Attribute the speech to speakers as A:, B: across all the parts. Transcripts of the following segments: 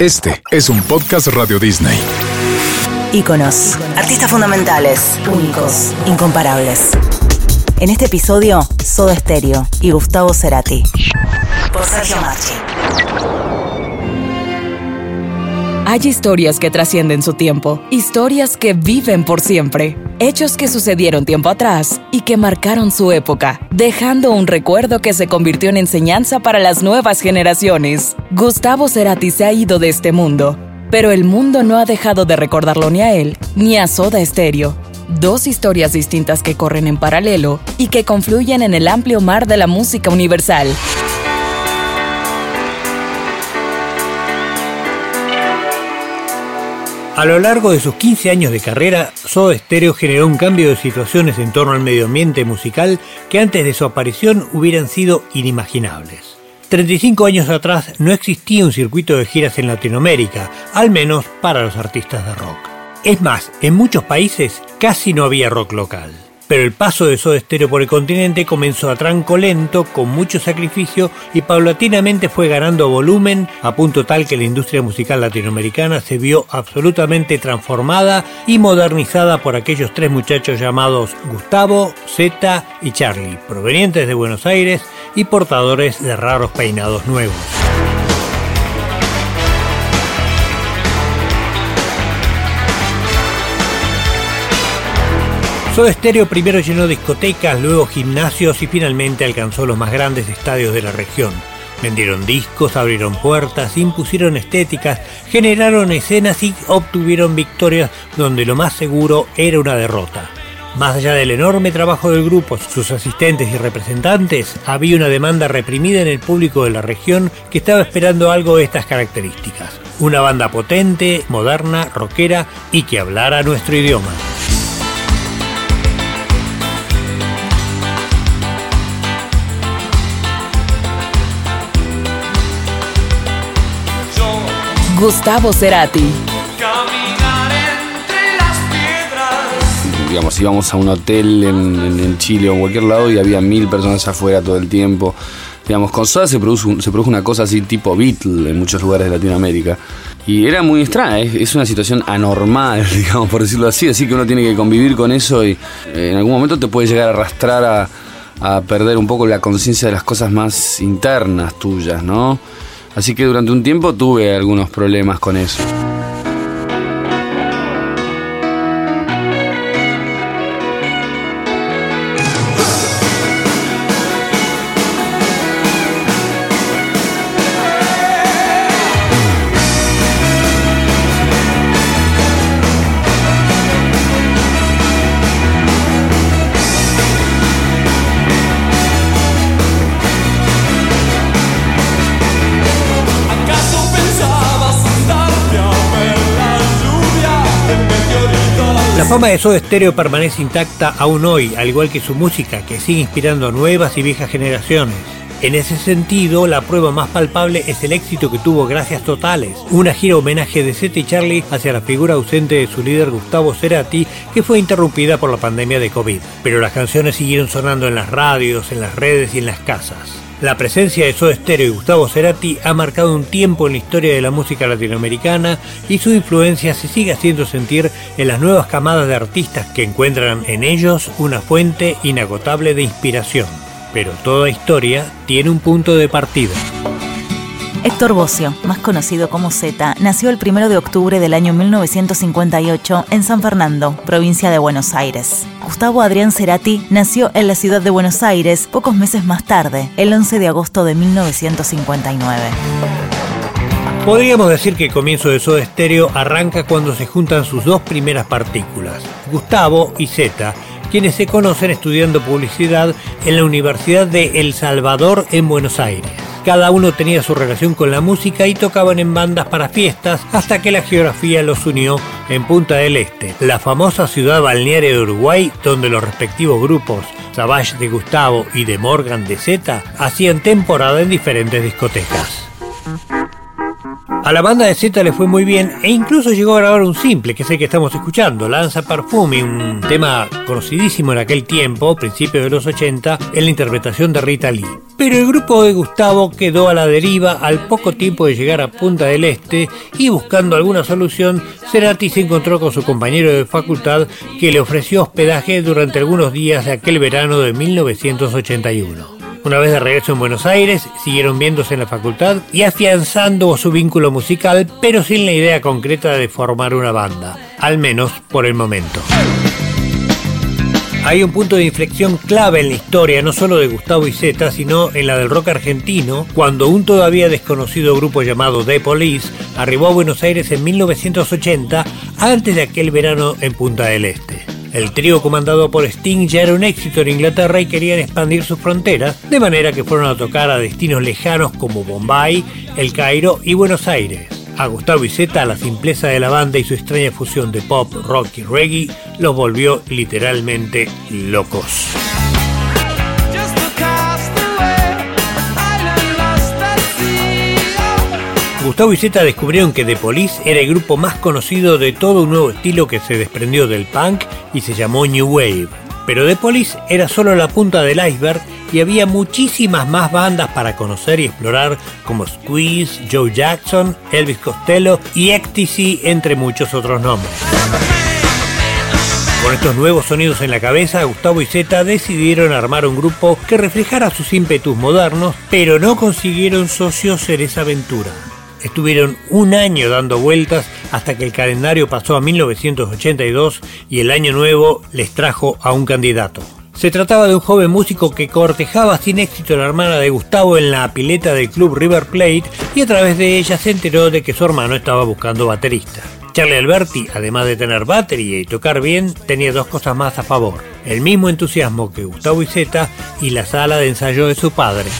A: Este es un podcast Radio Disney.
B: Íconos, artistas fundamentales, únicos, incomparables. En este episodio, Soda Stereo y Gustavo Cerati. Por Sergio Marchi.
C: Hay historias que trascienden su tiempo, historias que viven por siempre, hechos que sucedieron tiempo atrás y que marcaron su época, dejando un recuerdo que se convirtió en enseñanza para las nuevas generaciones. Gustavo Cerati se ha ido de este mundo, pero el mundo no ha dejado de recordarlo ni a él ni a Soda Stereo. Dos historias distintas que corren en paralelo y que confluyen en el amplio mar de la música universal.
D: A lo largo de sus 15 años de carrera, Soda Stereo generó un cambio de situaciones en torno al medio ambiente musical que antes de su aparición hubieran sido inimaginables. 35 años atrás no existía un circuito de giras en Latinoamérica, al menos para los artistas de rock. Es más, en muchos países casi no había rock local. Pero el paso de Soda Stereo por el continente comenzó a tranco lento, con mucho sacrificio y paulatinamente fue ganando volumen a punto tal que la industria musical latinoamericana se vio absolutamente transformada y modernizada por aquellos tres muchachos llamados Gustavo, Zeta y Charlie, provenientes de Buenos Aires y portadores de raros peinados nuevos. Soda Stereo primero llenó discotecas, luego gimnasios y finalmente alcanzó los más grandes estadios de la región. Vendieron discos, abrieron puertas, impusieron estéticas, generaron escenas y obtuvieron victorias donde lo más seguro era una derrota. Más allá del enorme trabajo del grupo, sus asistentes y representantes, había una demanda reprimida en el público de la región que estaba esperando algo de estas características. Una banda potente, moderna, rockera y que hablara nuestro idioma.
C: Gustavo Cerati.
E: Digamos, íbamos a un hotel en, en, Chile o en cualquier lado y había mil personas afuera todo el tiempo. Digamos, con Soda se produjo, se produjo una cosa así tipo Beatle en muchos lugares de Latinoamérica. Y era muy extraña, es, una situación anormal, digamos, por decirlo así, así que uno tiene que convivir con eso y eh, en algún momento te puede llegar a arrastrar a, a perder un poco la conciencia de las cosas más internas tuyas, ¿no? Así que durante un tiempo tuve algunos problemas con eso.
D: Fama de Soda Stereo permanece intacta aún hoy, al igual que su música, que sigue inspirando a nuevas y viejas generaciones. En ese sentido, la prueba más palpable es el éxito que tuvo Gracias Totales, una gira homenaje de Seth y Charlie hacia la figura ausente de su líder Gustavo Cerati, que fue interrumpida por la pandemia de COVID. Pero las canciones siguieron sonando en las radios, en las redes y en las casas. La presencia de Soda Stereo y Gustavo Cerati ha marcado un tiempo en la historia de la música latinoamericana y su influencia se sigue haciendo sentir en las nuevas camadas de artistas que encuentran en ellos una fuente inagotable de inspiración. Pero toda historia tiene un punto de partida.
B: Héctor Bocio, más conocido como Z, nació el 1 de octubre del año 1958 en San Fernando, provincia de Buenos Aires. Gustavo Adrián Cerati nació en la ciudad de Buenos Aires pocos meses más tarde, el 11 de agosto de 1959.
D: Podríamos decir que el comienzo de Soda Stereo arranca cuando se juntan sus dos primeras partículas, Gustavo y Z, quienes se conocen estudiando publicidad en la Universidad de El Salvador en Buenos Aires. Cada uno tenía su relación con la música y tocaban en bandas para fiestas hasta que la geografía los unió en Punta del Este, la famosa ciudad balnearia de Uruguay donde los respectivos grupos Savage de Gustavo y de Morgan de Z hacían temporada en diferentes discotecas. A la banda de Z le fue muy bien e incluso llegó a grabar un simple, que es el que estamos escuchando, Lanza Parfumi, un tema conocidísimo en aquel tiempo, principios de los 80, en la interpretación de Rita Lee. Pero el grupo de Gustavo quedó a la deriva al poco tiempo de llegar a Punta del Este y buscando alguna solución, Cerati se encontró con su compañero de facultad que le ofreció hospedaje durante algunos días de aquel verano de 1981. Una vez de regreso en Buenos Aires, siguieron viéndose en la facultad y afianzando su vínculo musical, pero sin la idea concreta de formar una banda, al menos por el momento. Hay un punto de inflexión clave en la historia, no solo de Gustavo y Zeta, sino en la del rock argentino, cuando un todavía desconocido grupo llamado The Police arribó a Buenos Aires en 1980, antes de aquel verano en Punta del Este. El trío comandado por Sting ya era un éxito en Inglaterra y querían expandir sus fronteras, de manera que fueron a tocar a destinos lejanos como Bombay, El Cairo y Buenos Aires. A Gustavo y Zeta, la simpleza de la banda y su extraña fusión de pop, rock y reggae los volvió literalmente locos. Gustavo y Zeta descubrieron que The Police era el grupo más conocido de todo un nuevo estilo que se desprendió del punk y se llamó New Wave. Pero The Police era solo la punta del iceberg y había muchísimas más bandas para conocer y explorar como Squeeze, Joe Jackson, Elvis Costello y Ecstasy, entre muchos otros nombres. Con estos nuevos sonidos en la cabeza, Gustavo y Zeta decidieron armar un grupo que reflejara sus ímpetus modernos, pero no consiguieron socios en esa aventura. Estuvieron un año dando vueltas hasta que el calendario pasó a 1982 y el año nuevo les trajo a un candidato. Se trataba de un joven músico que cortejaba sin éxito a la hermana de Gustavo en la pileta del club River Plate y a través de ella se enteró de que su hermano estaba buscando baterista. Charlie Alberti, además de tener batería y tocar bien, tenía dos cosas más a favor. El mismo entusiasmo que Gustavo y Zeta y la sala de ensayo de su padre.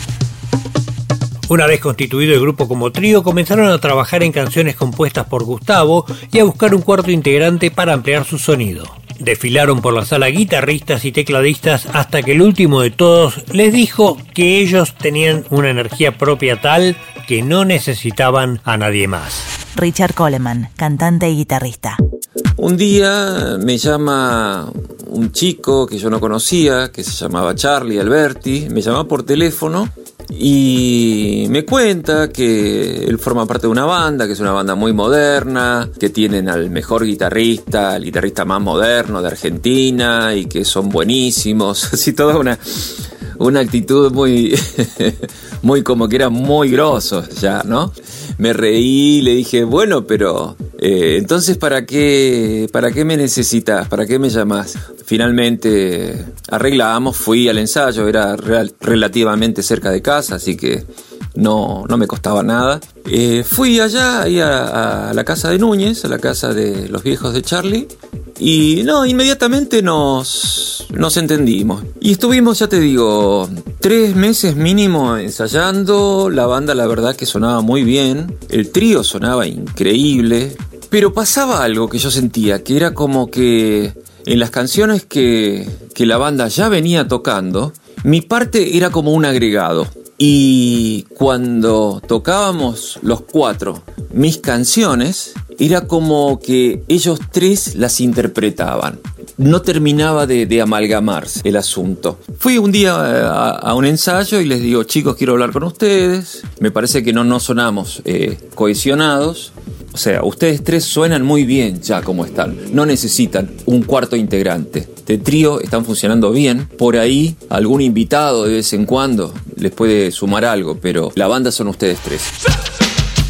D: Una vez constituido el grupo como trío, comenzaron a trabajar en canciones compuestas por Gustavo y a buscar un cuarto integrante para ampliar su sonido. Desfilaron por la sala guitarristas y tecladistas hasta que el último de todos les dijo que ellos tenían una energía propia tal que no necesitaban a nadie más.
B: Richard Coleman, cantante y guitarrista.
F: Un día me llama un chico que yo no conocía, que se llamaba Charlie Alberti, me llama por teléfono y me cuenta que él forma parte de una banda, que es una banda muy moderna, que tienen al mejor guitarrista, el guitarrista más moderno de Argentina y que son buenísimos, así toda una, una actitud muy, muy como que era muy grosos ya, ¿no? Me reí, le dije, bueno, pero eh, entonces ¿para qué, ¿para qué me necesitas? ¿Para qué me llamas? Finalmente arreglamos, fui al ensayo, era relativamente cerca de casa, así que no, no me costaba nada. Eh, fui allá a, a, la casa de Núñez, a la casa de los viejos de Charlie, y no, inmediatamente nos, nos entendimos. Y estuvimos, ya te digo, tres meses mínimo ensayando. La banda, la verdad, que sonaba muy bien. El trío sonaba increíble. Pero pasaba algo que yo sentía, que era como que en las canciones que, que la banda ya venía tocando, mi parte era como un agregado. Y cuando tocábamos los cuatro mis canciones, era como que ellos tres las interpretaban. No terminaba de, amalgamarse el asunto. Fui un día eh, a, un ensayo y les digo, chicos, quiero hablar con ustedes. Me parece que no, sonamos eh, cohesionados. O sea, ustedes tres suenan muy bien ya como están. No necesitan un cuarto integrante. De trío están funcionando bien. Por ahí, algún invitado de vez en cuando les puede sumar algo, pero la banda son ustedes tres.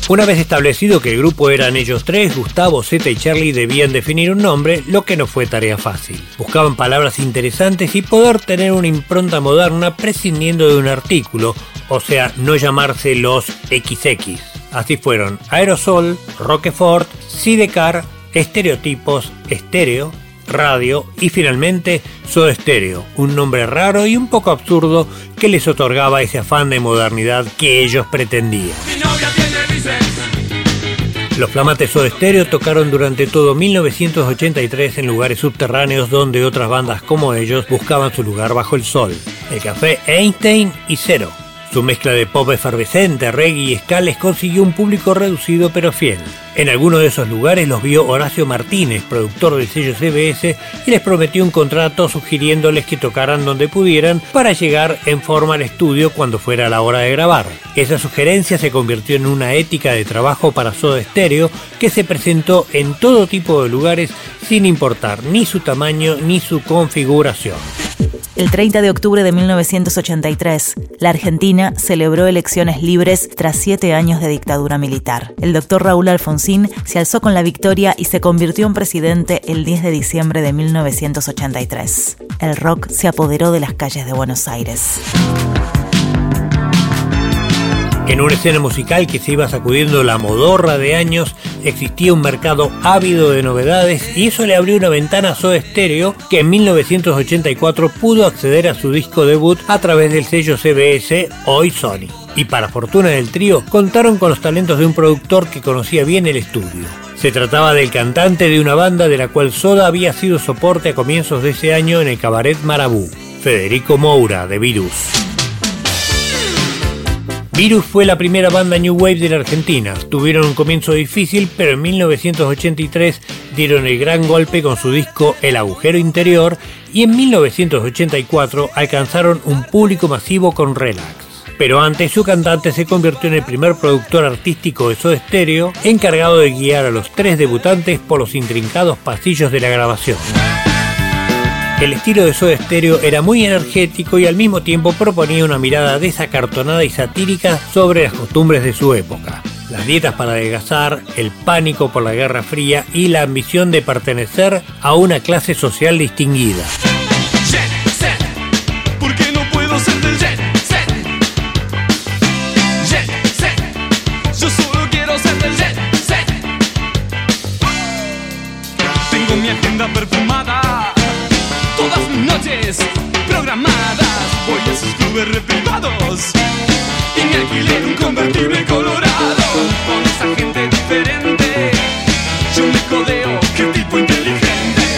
D: Una vez establecido que el grupo eran ellos tres, Gustavo, Zeta y Charlie debían definir un nombre, lo que no fue tarea fácil. Buscaban palabras interesantes y poder tener una impronta moderna prescindiendo de un artículo, o sea, no llamarse los XX. Así fueron Aerosol, Roquefort, Sidecar, Estereotipos, Estéreo, Radio y finalmente Soda un nombre raro y un poco absurdo que les otorgaba ese afán de modernidad que ellos pretendían. Los flamantes Soda Stereo tocaron durante todo 1983 en lugares subterráneos donde otras bandas como ellos buscaban su lugar bajo el sol. El Café Einstein y Cero. Su mezcla de pop efervescente, reggae y ska les consiguió un público reducido pero fiel. En alguno de esos lugares los vio Horacio Martínez, productor del sello CBS, y les prometió un contrato sugiriéndoles que tocaran donde pudieran para llegar en forma al estudio cuando fuera la hora de grabar. Esa sugerencia se convirtió en una ética de trabajo para Soda Stereo que se presentó en todo tipo de lugares sin importar ni su tamaño ni su configuración.
B: El 30 de octubre de 1983, la Argentina celebró elecciones libres tras siete años de dictadura militar. El doctor Raúl Alfonsín se alzó con la victoria y se convirtió en presidente el 10 de diciembre de 1983. El rock se apoderó de las calles de Buenos Aires.
D: En una escena musical que se iba sacudiendo la modorra de años, existía un mercado ávido de novedades y eso le abrió una ventana a Soda Stereo que en 1984 pudo acceder a su disco debut a través del sello CBS, hoy Sony. Y para fortuna del trío, contaron con los talentos de un productor que conocía bien el estudio. Se trataba del cantante de una banda de la cual Soda había sido soporte a comienzos de ese año en el cabaret Marabú, Federico Moura de Virus. Virus fue la primera banda New Wave de la Argentina. Tuvieron un comienzo difícil, pero en 1983 dieron el gran golpe con su disco El agujero interior y en 1984 alcanzaron un público masivo con Relax. Pero antes su cantante se convirtió en el primer productor artístico de Soda Stereo, encargado de guiar a los tres debutantes por los intrincados pasillos de la grabación. El estilo de Soda Stereo era muy energético y al mismo tiempo proponía una mirada desacartonada y satírica sobre las costumbres de su época. Las dietas para adelgazar, el pánico por la Guerra Fría y la ambición de pertenecer a una clase social distinguida.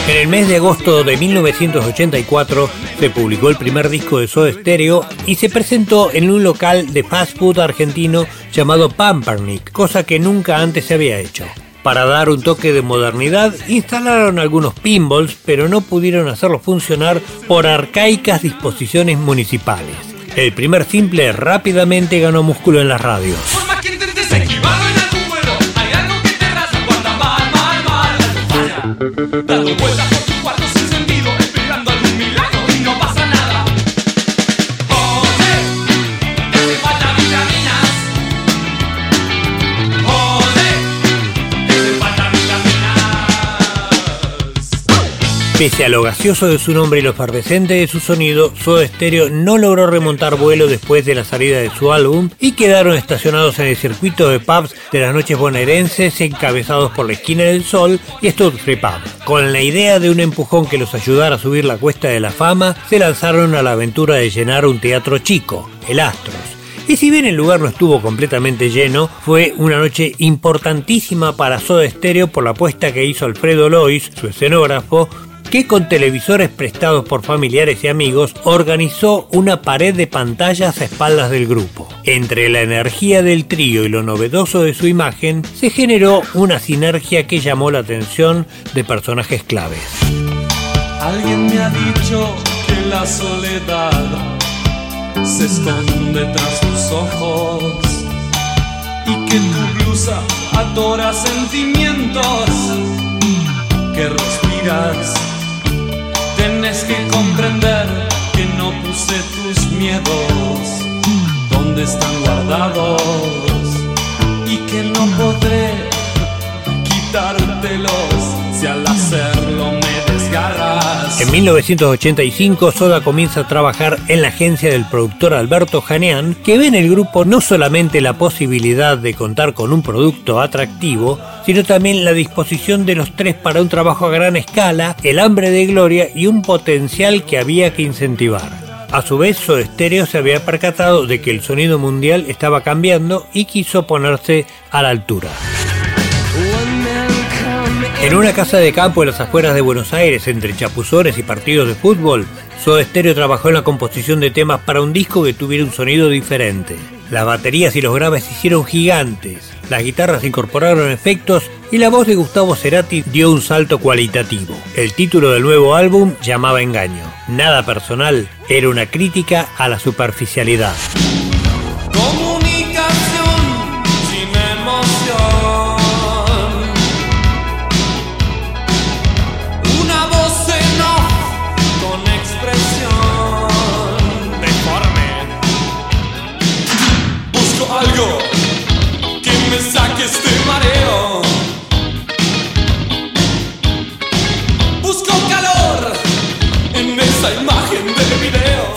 D: En el mes de agosto de 1984 se publicó el primer disco de Soda Stereo y se presentó en un local de fast food argentino llamado Pampernick, cosa que nunca antes se había hecho. Para dar un toque de modernidad, instalaron algunos pinballs, pero no pudieron hacerlo funcionar por arcaicas disposiciones municipales. El primer simple rápidamente ganó músculo en las radios. Pese a lo gaseoso de su nombre y lo efervescente de su sonido, Soda Stereo no logró remontar vuelo después de la salida de su álbum y quedaron estacionados en el circuito de pubs de las noches bonaerenses encabezados por la Esquina del Sol y Stud Free Pub. Con la idea de un empujón que los ayudara a subir la cuesta de la fama, se lanzaron a la aventura de llenar un teatro chico, el Astros. Y si bien el lugar no estuvo completamente lleno, fue una noche importantísima para Soda Stereo por la apuesta que hizo Alfredo Lois, su escenógrafo, que con televisores prestados por familiares y amigos organizó una pared de pantallas a espaldas del grupo. Entre la energía del trío y lo novedoso de su imagen, se generó una sinergia que llamó la atención de personajes claves.
G: Alguien me ha dicho que la soledad se esconde tras tus ojos y que tu blusa adora sentimientos que respiras. Tienes que comprender que no puse tus miedos donde están guardados y que no podré quitártelos si al hacerlo me desgarras.
D: En 1985, Soda comienza a trabajar en la agencia del productor Alberto Janean, que ve en el grupo no solamente la posibilidad de contar con un producto atractivo, sino también la disposición de los tres para un trabajo a gran escala, el hambre de gloria y un potencial que había que incentivar. A su vez, Stereo se había percatado de que el sonido mundial estaba cambiando y quiso ponerse a la altura. En una casa de campo en las afueras de Buenos Aires, entre chapuzones y partidos de fútbol, Soda trabajó en la composición de temas para un disco que tuviera un sonido diferente. Las baterías y los graves se hicieron gigantes, las guitarras incorporaron efectos y la voz de Gustavo Cerati dio un salto cualitativo. El título del nuevo álbum llamaba Engaño. Nada personal, era una crítica a la superficialidad.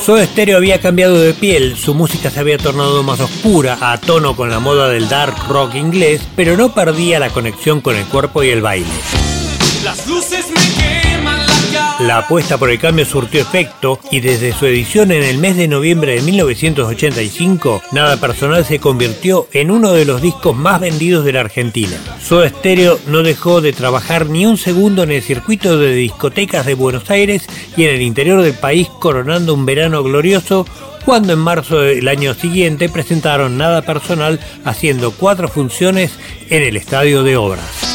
D: Soda Stereo había cambiado de piel, su música se había tornado más oscura, a tono con la moda del dark rock inglés, pero no perdía la conexión con el cuerpo y el baile. La apuesta por el cambio surtió efecto y desde su edición en el mes de noviembre de 1985, Nada Personal se convirtió en uno de los discos más vendidos de la Argentina. Soda Stereo no dejó de trabajar ni un segundo en el circuito de discotecas de Buenos Aires y en el interior del país coronando un verano glorioso cuando en marzo del año siguiente presentaron Nada Personal haciendo cuatro funciones en el Estadio de Obras.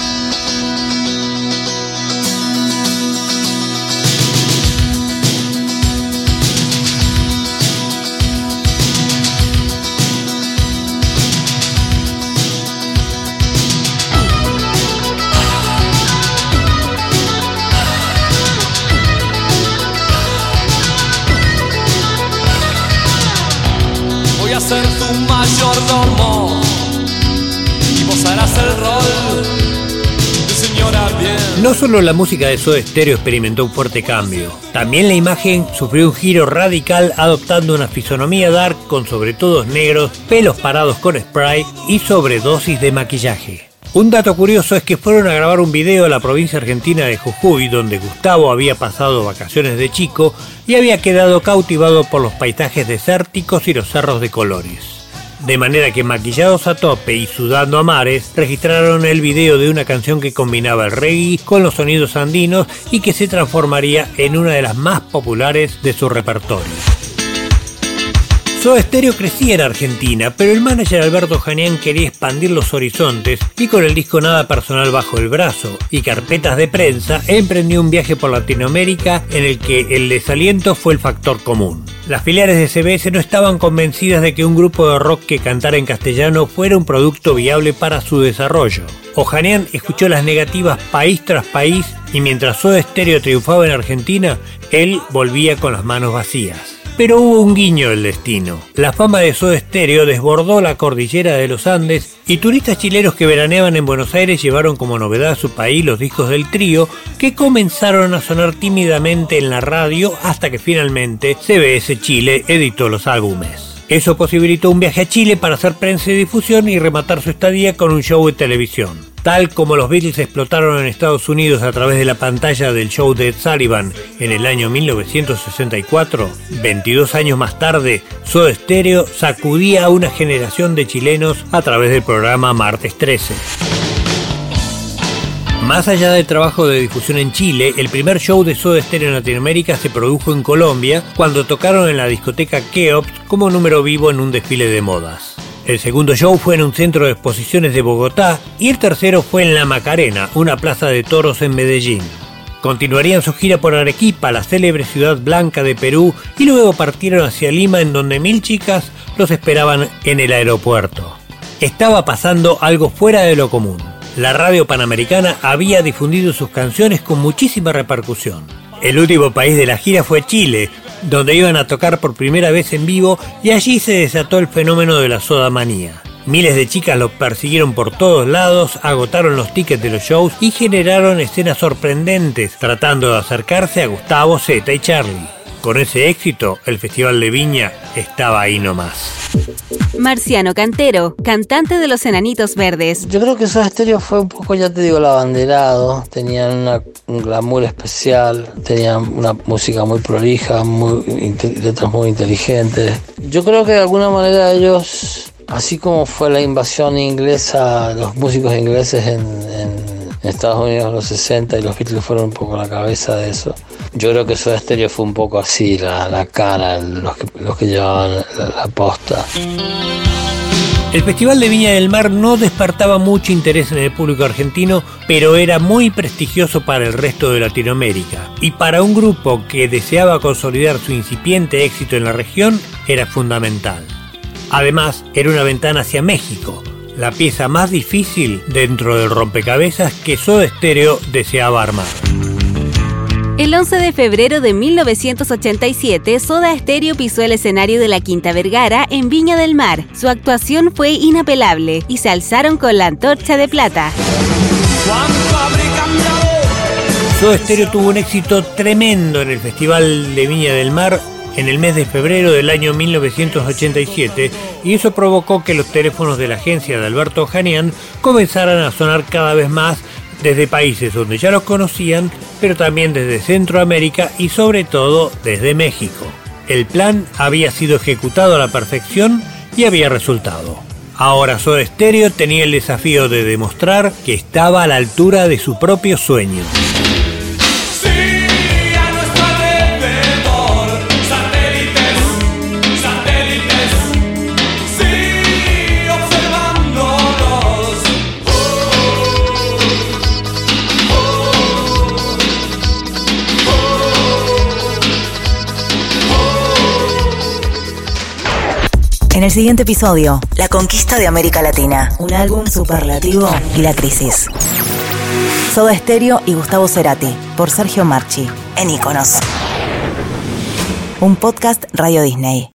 D: No solo la música de Soda Stereo experimentó un fuerte cambio, también la imagen sufrió un giro radical adoptando una fisonomía dark con sobre todo negros, pelos parados con spray y sobredosis de maquillaje. Un dato curioso es que fueron a grabar un video a la provincia argentina de Jujuy, donde Gustavo había pasado vacaciones de chico y había quedado cautivado por los paisajes desérticos y los cerros de colores. De manera que maquillados a tope y sudando a mares, registraron el video de una canción que combinaba el reggae con los sonidos andinos y que se transformaría en una de las más populares de su repertorio. Soda Stereo crecía en Argentina, pero el manager Alberto Janián quería expandir los horizontes y con el disco Nada Personal bajo el brazo y carpetas de prensa, emprendió un viaje por Latinoamérica en el que el desaliento fue el factor común. Las filiales de CBS no estaban convencidas de que un grupo de rock que cantara en castellano fuera un producto viable para su desarrollo. Ojanian escuchó las negativas país tras país y mientras Soda Stereo triunfaba en Argentina, él volvía con las manos vacías. Pero hubo un guiño del destino. La fama de Soda Stereo desbordó la cordillera de los Andes y turistas chilenos que veraneaban en Buenos Aires llevaron como novedad a su país los discos del trío que comenzaron a sonar tímidamente en la radio hasta que finalmente CBS Chile editó los álbumes. Eso posibilitó un viaje a Chile para hacer prensa y difusión y rematar su estadía con un show de televisión. Tal como los Beatles explotaron en Estados Unidos a través de la pantalla del show de Ed Sullivan en el año 1964, 22 años más tarde, Soda Stereo sacudía a una generación de chilenos a través del programa Martes 13. Más allá del trabajo de difusión en Chile, el primer show de Soda Stereo en Latinoamérica se produjo en Colombia cuando tocaron en la discoteca Keops como número vivo en un desfile de modas. El segundo show fue en un centro de exposiciones de Bogotá y el tercero fue en La Macarena, una plaza de toros en Medellín. Continuarían su gira por Arequipa, la célebre ciudad blanca de Perú, y luego partieron hacia Lima en donde mil chicas los esperaban en el aeropuerto. Estaba pasando algo fuera de lo común la radio panamericana había difundido sus canciones con muchísima repercusión. El último país de la gira fue Chile, donde iban a tocar por primera vez en vivo y allí se desató el fenómeno de la soda manía. Miles de chicas los persiguieron por todos lados, agotaron los tickets de los shows y generaron escenas sorprendentes tratando de acercarse a Gustavo, Zeta y Charlie. Con ese éxito, el Festival de Viña estaba ahí nomás.
H: Marciano Cantero, cantante de los Enanitos Verdes.
I: Yo creo que Soda Stereo fue un poco, ya te digo, el abanderado. Tenían un glamour especial, tenían una música muy prolija, muy, letras muy inteligentes. Yo creo que de alguna manera ellos, así como fue la invasión inglesa, los músicos ingleses en, en Estados Unidos en los 60 y los Beatles fueron un poco la cabeza de eso Yo creo que Soda Stereo fue un poco así, la, la cara, los que, llevaban la, la posta.
D: El Festival de Viña del Mar no despertaba mucho interés en el público argentino, pero era muy prestigioso para el resto de Latinoamérica. Y para un grupo que deseaba consolidar su incipiente éxito en la región, era fundamental. Además, era una ventana hacia México, la pieza más difícil dentro del rompecabezas que Soda Stereo deseaba armar.
H: El 11 de febrero de 1987, Soda Stereo pisó el escenario de la Quinta Vergara en Viña del Mar. Su actuación fue inapelable y se alzaron con la antorcha de plata.
D: Soda Stereo tuvo un éxito tremendo en el Festival de Viña del Mar en el mes de febrero del año 1987 y eso provocó que los teléfonos de la agencia de Alberto Janian comenzaran a sonar cada vez más desde países donde ya los conocían, pero también desde Centroamérica y sobre todo desde México. El plan había sido ejecutado a la perfección y había resultado. Ahora Soda Stereo tenía el desafío de demostrar que estaba a la altura de su propio sueño.
B: El siguiente episodio, La conquista de América Latina, un álbum superlativo y la crisis. Soda Stereo y Gustavo Cerati, por Sergio Marchi, en Iconos. Un podcast Radio Disney.